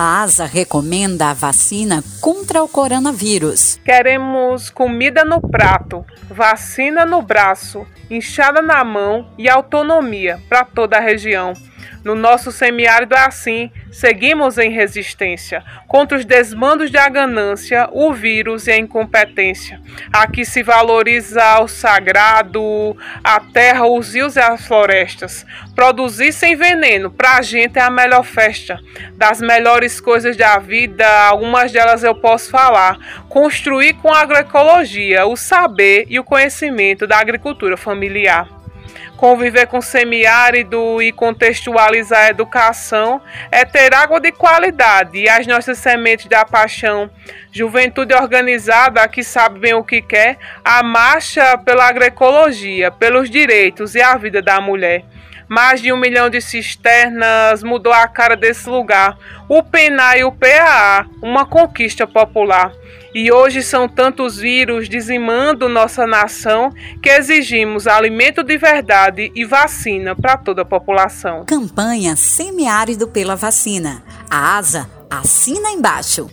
A ASA recomenda a vacina contra o coronavírus. Queremos comida no prato, vacina no braço, inchada na mão e autonomia para toda a região. No nosso semiárido é assim, seguimos em resistência contra os desmandos da ganância, o vírus e a incompetência. Aqui se valoriza o sagrado, a terra, os rios e as florestas. Produzir sem veneno, pra gente é a melhor festa. Das melhores coisas da vida, algumas delas eu posso falar. Construir com agroecologia, o saber e o conhecimento da agricultura familiar. Conviver com semiárido e contextualizar a educação é ter água de qualidade e as nossas sementes da paixão. Juventude organizada que sabe bem o que quer, a marcha pela agroecologia, pelos direitos e a vida da mulher. Mais de um milhão de cisternas mudou a cara desse lugar. O PENA e o PAA, uma conquista popular. E hoje são tantos vírus dizimando nossa nação que exigimos alimento de verdade e vacina para toda a população. Campanha Semiárido pela Vacina. A ASA assina embaixo.